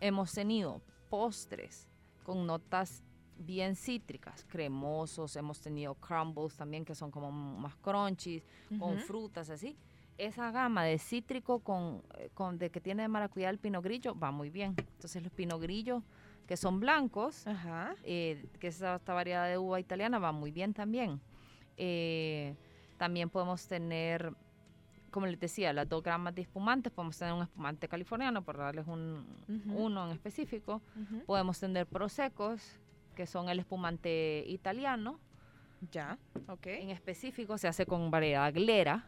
Hemos tenido postres con notas bien cítricas, cremosos, hemos tenido crumbles también que son como más crunchies, con frutas así. Esa gama de cítrico con, eh, con de que tiene de maracuyá el pino grillo va muy bien. Entonces los pino grillos que son blancos, Ajá. eh, que es esta variedad de uva italiana va muy bien también. Eh, también podemos tener, como les decía, las dos gramas de espumantes. Podemos tener un espumante californiano, por darles un, Ujú. uno en específico. Podemos tener prosecos, que son el espumante italiano. Ya, ok. En específico se hace con variedad glera.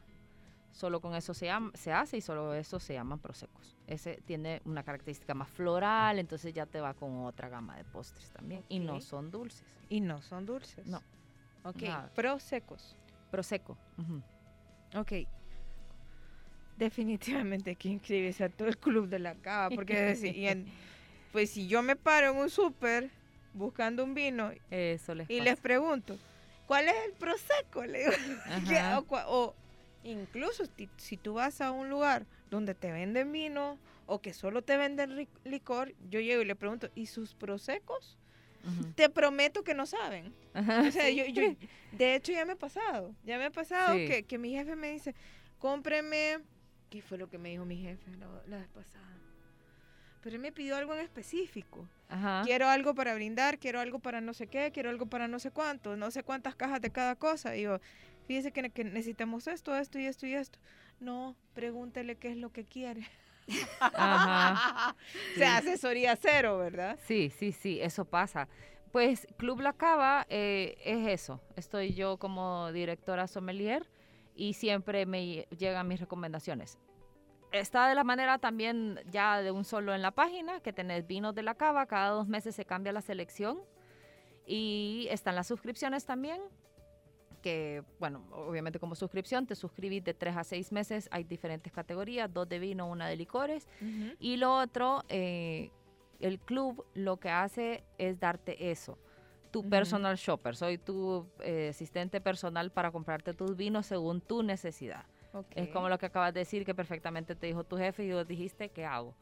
Solo con eso se, se hace y solo eso se llaman prosecos. Ese tiene una característica más floral, entonces ya te va con otra gama de postres también. Y no son dulces. Y no son dulces. No. Ok, Nada. prosecos. Proseco. ujú. Ok. Definitivamente hay que inscribirse a todo el club de la cava, porque si- y en- pues si yo me paro en un súper buscando un vino Eso les y pasa. les pregunto, ¿cuál es el prosecco? Le digo, ¿qué- Ajá. o, o incluso si, tú vas a un lugar donde te venden vino o que solo te venden licor, yo llego y le pregunto, ¿y sus prosecos? Te prometo que no saben. Ajá, O sea, sí. yo, yo- de hecho ya me ha pasado, ya me ha pasado Sí. que, que mi jefe me dice, cómpreme, ¿qué fue lo que me dijo mi jefe la, la vez pasada? Pero él me pidió algo en específico. Ajá. Quiero algo para brindar, quiero algo para no sé qué, quiero algo para no sé cuánto, no sé cuántas cajas de cada cosa. Y yo, fíjese que, que necesitamos esto, esto y esto y esto. No, pregúntele qué es lo que quiere. Ajá. o sea, asesoría cero, ¿verdad? Sí, sí, sí, eso pasa. Pues Club La Cava eh, es eso. Estoy yo como directora sommelier y siempre me lle- llegan mis recomendaciones. Está de la manera también ya de un solo en la página, que tenés vinos de la cava, cada dos meses se cambia la selección y están las suscripciones también, que bueno, obviamente como suscripción te suscribís de tres a seis meses, hay diferentes categorías, dos de vino, una de licores y lo otro, eh, el club lo que hace es darte eso. Tu personal shopper. Soy tu eh, asistente personal para comprarte tus vinos según tu necesidad. Es como lo que acabas de decir que perfectamente te dijo tu jefe y vos dijiste, ¿qué hago?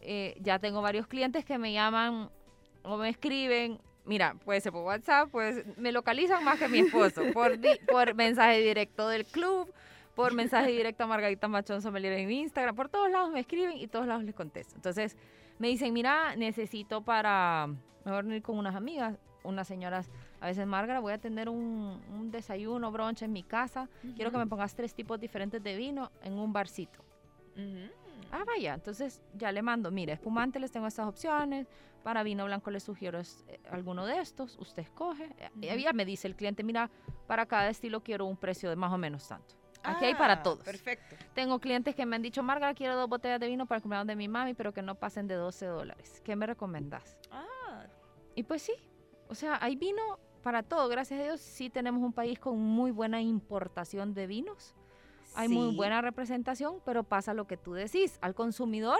Eh, ya tengo varios clientes que me llaman o me escriben. Mira, puede ser por WhatsApp, pues me localizan más que mi esposo, por, di- por mensaje directo del club, por mensaje directo a Margarita Machón Sommelier en Instagram, por todos lados me escriben y todos lados les contesto. Entonces me dicen, mira, necesito para, mejor ir con unas amigas, unas señoras, a veces Margarita, voy a tener un, un desayuno, brunch en mi casa, quiero que me pongas tres tipos diferentes de vino en un barcito. Ah, vaya, entonces ya le mando, mira, espumante les tengo estas opciones, para vino blanco les sugiero es- eh, alguno de estos, usted escoge. Eh, Ujú. Ya me dice el cliente, mira, para cada estilo quiero un precio de más o menos tanto. Aquí hay para Ah, todos. Perfecto. Tengo clientes que me han dicho, Marga, quiero dos botellas de vino para el cumpleaños de mi mami, pero que no pasen de 12 dólares. ¿Qué me recomendás? Ah, Y pues sí, o sea, hay vino para todo. Gracias a Dios sí tenemos un país con muy buena importación de vinos. Hay muy buena representación, pero pasa lo que tú decís. Al consumidor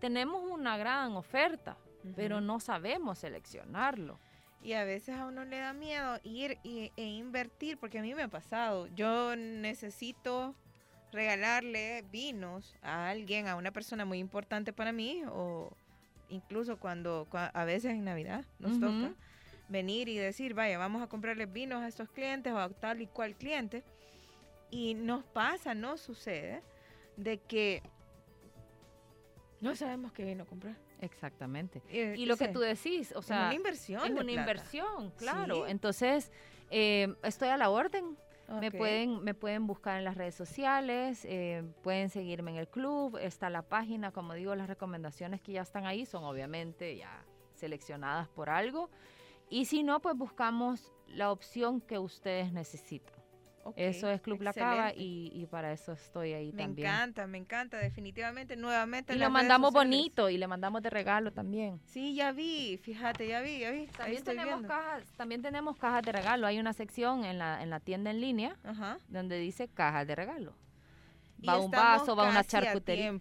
tenemos una gran oferta, pero no sabemos seleccionarlo. Y a veces a uno le da miedo ir y- e invertir, porque a mí me ha pasado. Yo necesito regalarle vinos a alguien, a una persona muy importante para mí, o incluso cuando, cua- a veces en Navidad nos toca venir y decir, vaya, vamos a comprarles vinos a estos clientes o a tal y cual cliente. Y nos pasa, no sucede, de que no sabemos qué vino comprar. Exactamente. Eh, Y lo que tú decís, o es una sea, inversión. es una plata. inversión, claro. Sí. Entonces, eh, estoy a la orden. Me, pueden, me pueden buscar en las redes sociales, eh, pueden seguirme en el club, está la página, como digo, las recomendaciones que ya están ahí son obviamente ya seleccionadas por algo. Y si no, pues buscamos la opción que ustedes necesitan. Ok, Eso es Club La Cava excelente. y, y para eso estoy ahí Me también. encanta, me encanta, definitivamente, nuevamente. Y lo mandamos bonito y le mandamos de regalo también. Sí, ya vi, fíjate, ya vi, ya vi. También tenemos, cajas, también tenemos cajas de regalo. Hay una sección en la, en la tienda en línea Ajá. donde dice cajas de regalo. Y Va un estamos vaso, va una charcutería.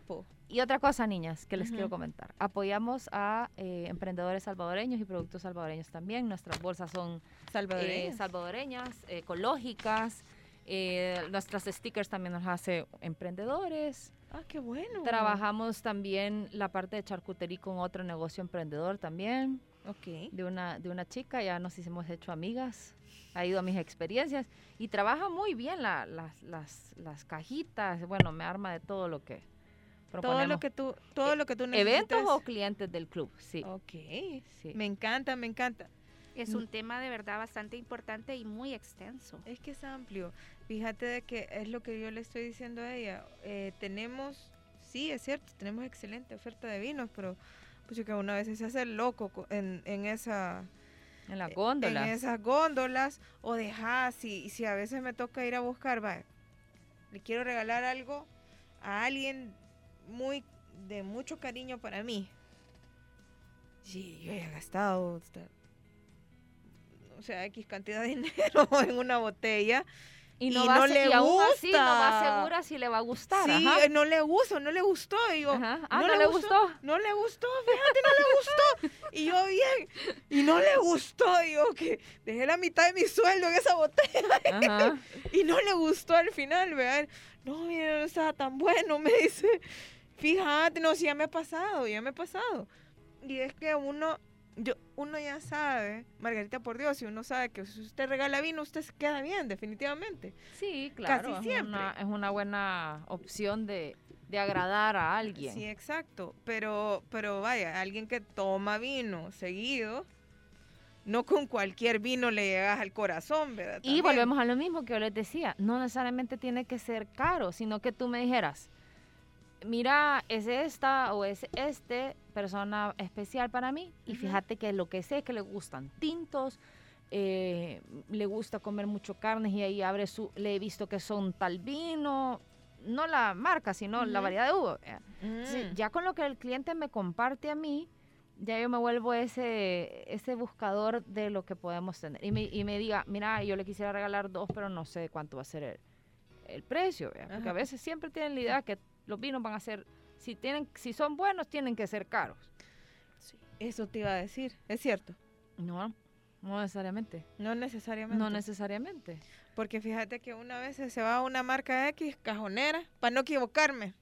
Y otra cosa, niñas, que les quiero comentar. Apoyamos a eh, emprendedores salvadoreños y productos salvadoreños también. Nuestras bolsas son eh, Salvadoreñas. salvadoreñas, ecológicas. Eh, nuestras stickers también nos hace emprendedores. ah, qué bueno. Trabajamos también la parte de charcutería con otro negocio emprendedor también, Ok. de una, de una chica. Ya nos hicimos hecho amigas. Ha ido a mis experiencias y trabaja muy bien la- las, las, las cajitas. Bueno, me arma de todo lo que Todo lo que tú, todo lo que tú ¿Eventos necesites. o clientes del club? Sí. Ok. sí. Me encanta, me encanta. Es Mm. un tema de verdad bastante importante y muy extenso. Es que es amplio. Fíjate de que es lo que yo le estoy diciendo a ella. Eh, tenemos, sí, es cierto, tenemos excelente oferta de vinos, pero pues que una vez se hace loco co- en, en esa En la eh, góndola. en esas góndolas o dejar si si a veces me toca ir a buscar va le quiero regalar algo a alguien muy de mucho cariño para mí sí yo he gastado o sea x cantidad de dinero en una botella y no, y va no a se- le y aún así no va gusta. segura si le va a gustar. sí ajá. eh, no le gustó no le gustó y yo Ajá. Ah, ¿no no, le gustó? gustó. no le gustó, fíjate, no le gustó. Y yo bien, y no le gustó, y yo que dejé la mitad de mi sueldo en esa botella y no le gustó al final, vean. No, mira, no estaba tan bueno, me dice. Fíjate, no, sí, ya me ha pasado, ya me ha pasado. Y es que uno, yo, uno ya sabe, Margarita, por Dios, si uno sabe que si usted regala vino, usted se queda bien, definitivamente. Sí, claro. es siempre. Una, es una buena opción de, de agradar a alguien. Sí, exacto. Pero, pero vaya, alguien que toma vino seguido, no con cualquier vino le llegas al corazón, ¿verdad? Y volvemos a lo mismo que yo les decía, no necesariamente tiene que ser caro, sino que tú me dijeras, mira, es esta o es este persona especial para mí y fíjate que lo que sé es que le gustan tintos, eh, le gusta comer mucho carnes y ahí abre su, le he visto que son tal vino, no la marca, sino la variedad de uva. eh. Mm, ya con lo que el cliente me comparte a mí, ya yo me vuelvo ese, ese buscador de lo que podemos tener. Y me, y me diga, mira, yo le quisiera regalar dos, pero no sé cuánto va a ser el, el precio. ¿vea? Porque a veces siempre tienen la idea que los vinos van a ser, si, tienen, si son buenos, tienen que ser caros. sí, Eso te iba a decir, es cierto. No, no necesariamente. No necesariamente. No necesariamente. Porque fíjate que una vez se va a una marca X cajonera, para no equivocarme,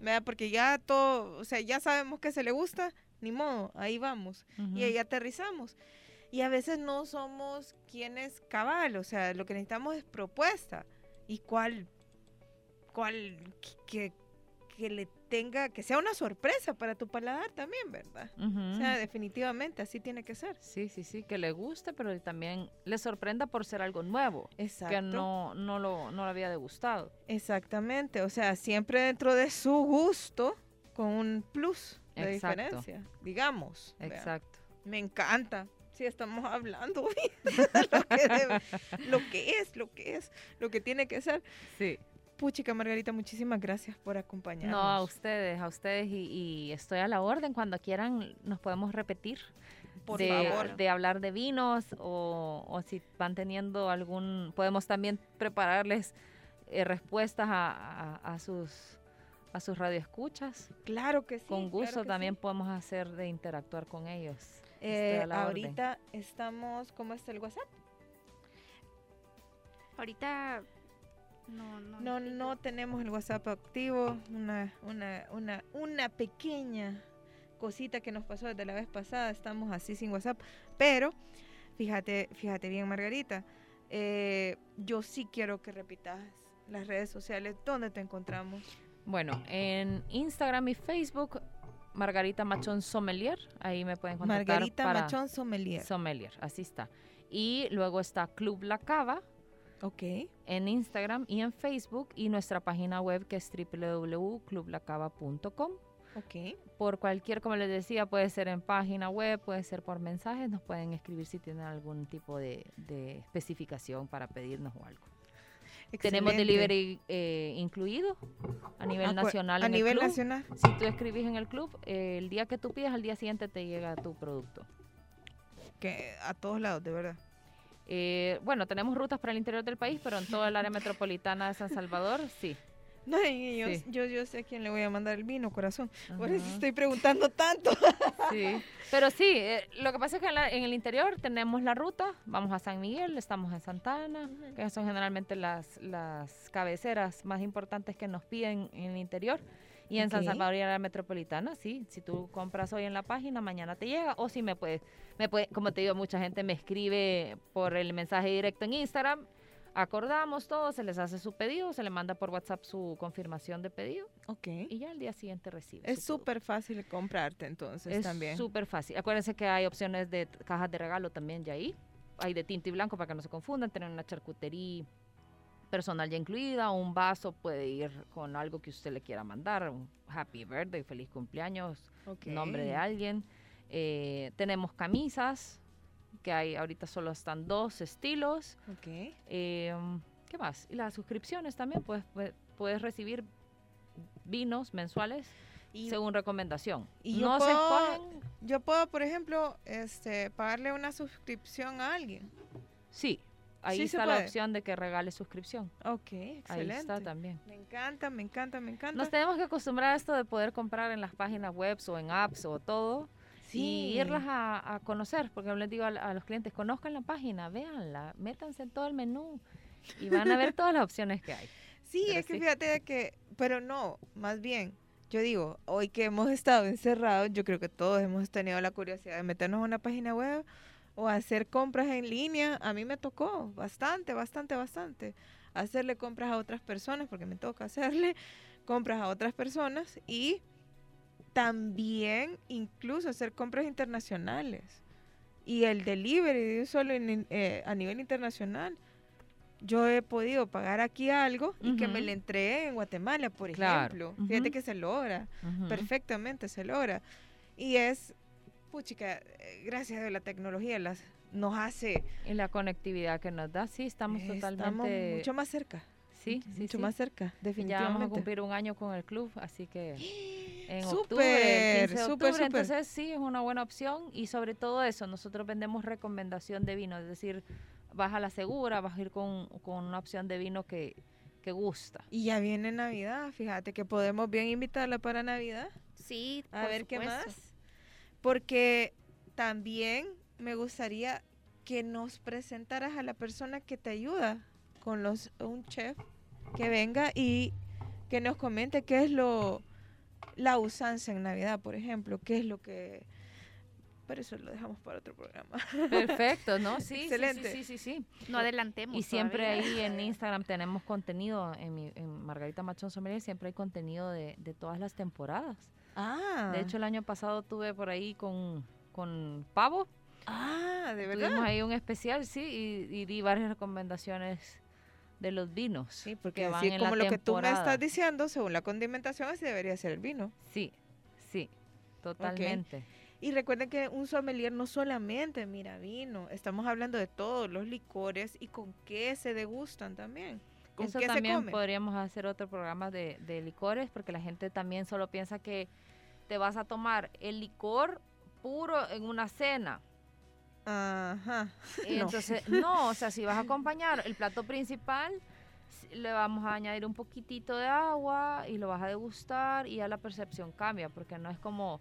¿verdad? Porque ya todo, o sea, ya sabemos que se le gusta, ni modo, ahí vamos. y ahí aterrizamos. Y a veces no somos quienes cabal, o sea, lo que necesitamos es propuesta. ¿Y cuál, cuál, que, que le tenga, que sea una sorpresa para tu paladar también, ¿verdad? O sea, definitivamente así tiene que ser. Sí, sí, sí, que le guste, pero también le sorprenda por ser algo nuevo. Exacto. Que no, no, lo, no le había degustado. Exactamente, o sea, siempre dentro de su gusto, con un plus de Exacto. diferencia, digamos. Exacto. Me encanta. Sí, estamos hablando de lo, que debe- lo que es, lo que es, lo que tiene que ser. Sí. Puchica Margarita, muchísimas gracias por acompañarnos. No, a ustedes, a ustedes y, y estoy a la orden. Cuando quieran nos podemos repetir por de, favor. de hablar de vinos o, o si van teniendo algún, podemos también prepararles eh, respuestas a, a- a sus a sus radioescuchas. Claro que sí. con gusto también sí. podemos hacer de interactuar con ellos. Estoy Eh, a la orden. ahorita estamos, ¿cómo está el WhatsApp? Ahorita no, no. No, implica. no tenemos el WhatsApp activo. Una, una, una, una pequeña cosita que nos pasó desde la vez pasada. Estamos así sin WhatsApp. Pero, fíjate, fíjate bien, Margarita. eh, yo sí quiero que repitas las redes sociales. ¿Dónde te encontramos? Bueno, en Instagram y Facebook, Margarita Machón Sommelier, ahí me pueden contactar Margarita para Machón Sommelier. Sommelier, así está. Y luego está Club La Cava, Ok. en Instagram y en Facebook y nuestra página web que es www.clublacaba.com. Ok. Por cualquier, como les decía, puede ser en página web, puede ser por mensajes, nos pueden escribir si tienen algún tipo de, de especificación para pedirnos o algo. Tenemos delivery eh, incluido a nivel Acu- nacional. A en el nivel club. nacional. Si tú escribís en el club, eh, el día que tú pidas, al día siguiente te llega tu producto. Que a todos lados, de verdad. Eh, bueno, tenemos rutas para el interior del país, pero en toda el área metropolitana de San Salvador, sí. No, yo, Sí. yo, yo sé a quién le voy a mandar el vino, corazón. Por eso estoy preguntando tanto. Sí, pero sí, eh, lo que pasa es que en, la- en el interior tenemos la ruta, vamos a San Miguel, estamos en Santa Ana, Ujú. que son generalmente las, las cabeceras más importantes que nos piden en el interior. Y en San. Salvador y en la metropolitana, sí, si tú compras hoy en la página, mañana te llega, o si me puedes, me puede, como te digo, mucha gente me escribe por el mensaje directo en Instagram, acordamos todo, se les hace su pedido, se le manda por WhatsApp su confirmación de pedido Ok. y ya al día siguiente recibe. Es súper fácil comprarte entonces Es también. súper fácil. Acuérdense que hay opciones de cajas de regalo también ya ahí. Hay de tinto y blanco para que no se confundan. Tienen una charcutería personal ya incluida. Un vaso puede ir con algo que usted le quiera mandar. Un happy birthday, feliz cumpleaños, nombre de alguien. Eh, tenemos camisas, que hay ahorita solo están dos estilos. Eh, ¿Qué más? Y las suscripciones también. Puedes, pue- puedes recibir vinos mensuales Y, según recomendación. y yo se puedo- escogen yo puedo, por ejemplo, este, pagarle una suscripción a alguien. Sí, ahí Sí está la opción de que regale suscripción. Ok, Ahí excelente. está también. Me encanta, me encanta, me encanta. Nos tenemos que acostumbrar a esto de poder comprar en las páginas web o en apps o todo y irlas a, a conocer, porque les digo a, a los clientes, conozcan la página, véanla, métanse en todo el menú y van a ver todas las opciones que hay. Sí, Pero es que sí. fíjate de que, pero no, más bien, yo digo, hoy que hemos estado encerrados, yo creo que todos hemos tenido la curiosidad de meternos a una página web o hacer compras en línea. A mí me tocó bastante, bastante, bastante. Hacerle compras a otras personas, porque me toca hacerle compras a otras personas y también incluso hacer compras internacionales. Y el delivery de solo en- eh, a nivel internacional yo he podido pagar aquí algo y que me le entregue en Guatemala, por Claro. ejemplo. Fíjate que se logra, perfectamente se logra. Y es, puchica, eh, gracias a la tecnología las, nos hace, Y la conectividad que nos da, sí, estamos eh, totalmente... estamos mucho más cerca. sí, sí, mucho sí. más cerca, Ya vamos a definitivamente. cumplir un año con el club, así que en Súper, octubre, el 15 de súper, octubre, súper. entonces sí es una buena opción y sobre todo eso, nosotros vendemos recomendación de vino, es decir, vas a la segura, vas a ir con, con una opción de vino que, que gusta. Y ya viene Navidad, fíjate que podemos bien invitarla para Navidad. Sí, A por ver qué más. Porque también me gustaría que nos presentaras a la persona que te ayuda con los un chef que venga y que nos comente qué es lo la usanza en Navidad, por ejemplo, qué es lo que pero eso lo dejamos para otro programa. Perfecto, ¿no? Sí, sí, Excelente. Sí, sí, sí, sí. No adelantemos. Y siempre ahí en Instagram tenemos contenido, en, mi, en Margarita Machón Sommelier siempre hay contenido de, de todas las temporadas. Ah, De hecho, el año pasado tuve por ahí con, con Pavo, ah, de Tuvimos verdad. ahí un especial, sí, y, y di varias recomendaciones de los vinos. Sí, porque van así en la como lo que tú me estás diciendo, según la condimentación, así debería ser el vino. Sí, sí, totalmente. Y recuerden que un sommelier no solamente mira vino, estamos hablando de todos los licores y con qué se degustan también. ¿Con Eso qué se también come? podríamos hacer otro programa de, de licores, porque la gente también solo piensa que te vas a tomar el licor puro en una cena. Ajá. Y No. Entonces, no, o sea, si vas a acompañar el plato principal, le vamos a añadir un poquitito de agua y lo vas a degustar y ya la percepción cambia, porque no es como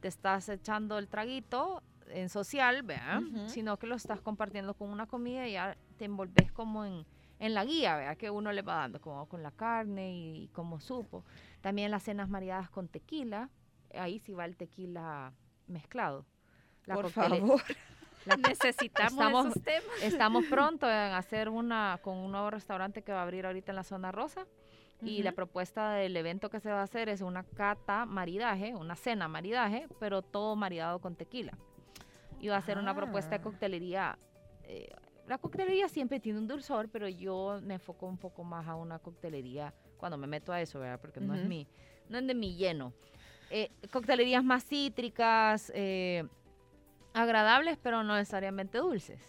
te estás echando el traguito en social, ¿vea? Ujú. sino que lo estás compartiendo con una comida y ya te envolves como en, en la guía, ¿vea? que uno le va dando, como con la carne y, como supo. También las cenas mareadas con tequila, ahí sí va el tequila mezclado. La Por favor. la Necesitamos Estamos- esos temas. Estamos pronto en hacer una con un nuevo restaurante que va a abrir ahorita en la zona rosa. Y la propuesta del evento que se va a hacer es una cata maridaje, una cena maridaje, pero todo maridado con tequila. Y va a ser una propuesta de Ah. coctelería. eh, la coctelería siempre tiene un dulzor, pero yo me enfoco un poco más a una coctelería cuando me meto a eso, ¿verdad? Porque no es mi, no es de mi lleno. Eh, coctelerías más cítricas, eh, agradables, pero no necesariamente dulces.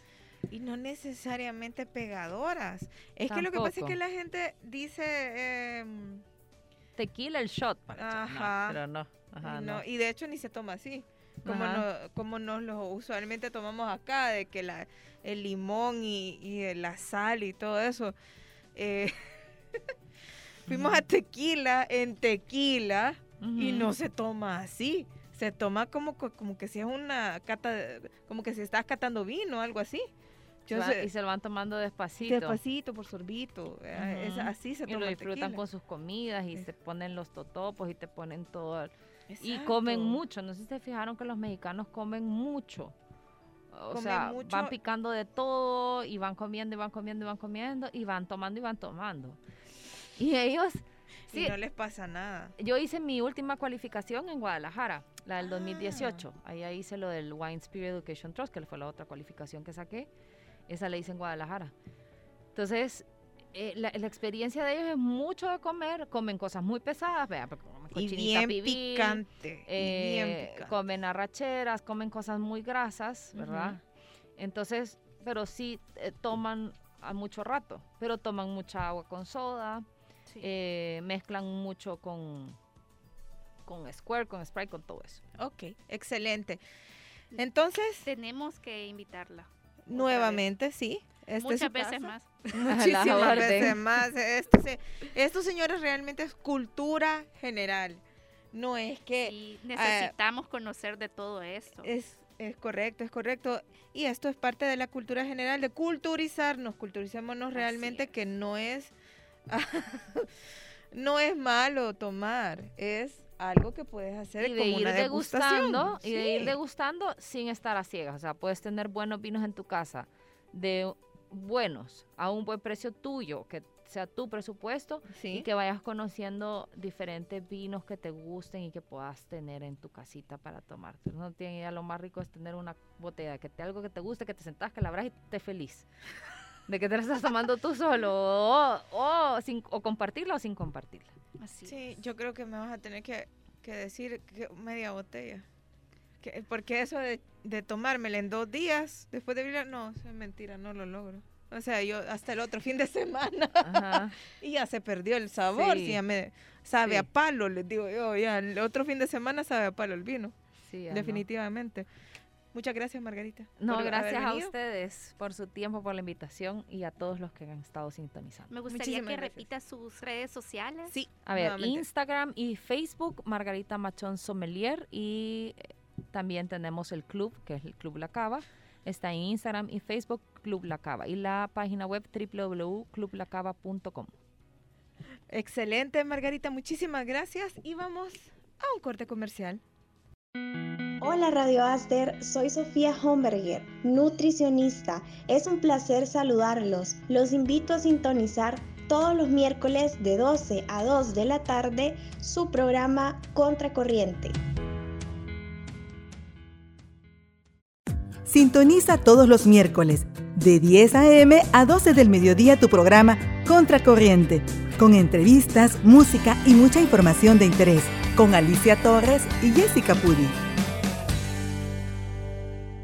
Y no necesariamente pegadoras. Es que lo que pasa es que la gente dice... em, Tequila, el shot, no, Ajá. pero no. Ajá, y, no- no. y de hecho ni se toma así. Como, no, como nos lo usualmente tomamos acá, de que la, el limón y, y la sal y todo eso. Eh, fuimos a tequila en tequila y no se toma así. Se toma como, co- como que si es una cata, como que si estás catando vino, algo así. Yo sé- y se lo van tomando despacito. despacito, por sorbito. eh, es así se y toma lo el disfrutan tequila. con sus comidas y se ponen los totopos y te ponen todo. Y comen mucho. No sé si se fijaron que los mexicanos comen mucho. O sea, mucho. van picando de todo y van comiendo y van comiendo y van comiendo y van tomando y van tomando. Y ellos, Y sí, no les pasa nada. yo hice mi última cualificación en Guadalajara, la del Ah. 2018. Ahí hice lo del Wine Spirit Education Trust, que fue la otra cualificación que saqué. Esa la hice en Guadalajara. Entonces, eh, la, la experiencia de ellos es mucho de comer. Comen cosas muy pesadas, vea, porque comen Y cochinita bien pibil, picante. y bien eh, picante. comen arracheras, comen cosas muy grasas, ¿verdad? Entonces, pero sí eh, toman a mucho rato, pero toman mucha agua con soda, Sí. eh, mezclan mucho con, con Square, con Sprite, con todo eso. Ok, excelente. Entonces, Tenemos que invitarla. nuevamente, sí. Este es Muchas veces casa. más. Muchísimas veces más. Esto, se- esto, señores, realmente es cultura general. No es que Y necesitamos conocer de todo esto. es, es correcto, es correcto. Y esto es parte de la cultura general, de culturizarnos. Culturicémonos realmente es. que no es, no es malo tomar. Es algo que puedes hacer Y de como ir una degustación. degustando, y de ir degustando sin estar a ciegas. O sea, puedes tener buenos vinos en tu casa, de buenos, a un buen precio tuyo, que sea tu presupuesto, Sí. y que vayas conociendo diferentes vinos que te gusten y que puedas tener en tu casita para tomarte. No tiene idea, lo más rico es tener una botella, que te algo que te guste, que te sentás, que la abras y estés feliz. De que te la estás tomando tú solo, o, o sin, o compartirla o sin compartirla. Así Sí, es. yo creo que me vas a tener que, que decir que media botella. Que, porque eso de, de tomármela en dos días después de abrirla, no, eso es mentira, no lo logro. O sea, yo hasta el otro fin de semana Ajá. y ya se perdió el sabor, Sí. si ya me sabe a palo, les digo yo, ya el otro fin de semana sabe a palo el vino, Sí, ya no. definitivamente. Muchas gracias, Margarita. No, gracias a ustedes por su tiempo, por la invitación y a todos los que han estado sintonizando. Me gustaría Muchísimas que gracias. repita sus redes sociales. Sí, A ver, nuevamente. Instagram y Facebook, Margarita Machón Sommelier y también tenemos el club, que es el Club La Cava. Está en Instagram y Facebook, Club La Cava. Y la página web www.clublacava.com. Excelente, Margarita, muchísimas gracias y vamos a un corte comercial. Hola Radio Aster, soy Sofía Homberger, nutricionista. Es un placer saludarlos. Los invito a sintonizar todos los miércoles de 12 a 2 de la tarde su programa Contracorriente. Sintoniza todos los miércoles de 10 a.m. a 12 del mediodía tu programa Contracorriente, con entrevistas, música y mucha información de interés, con Alicia Torres y Jessica Pudi.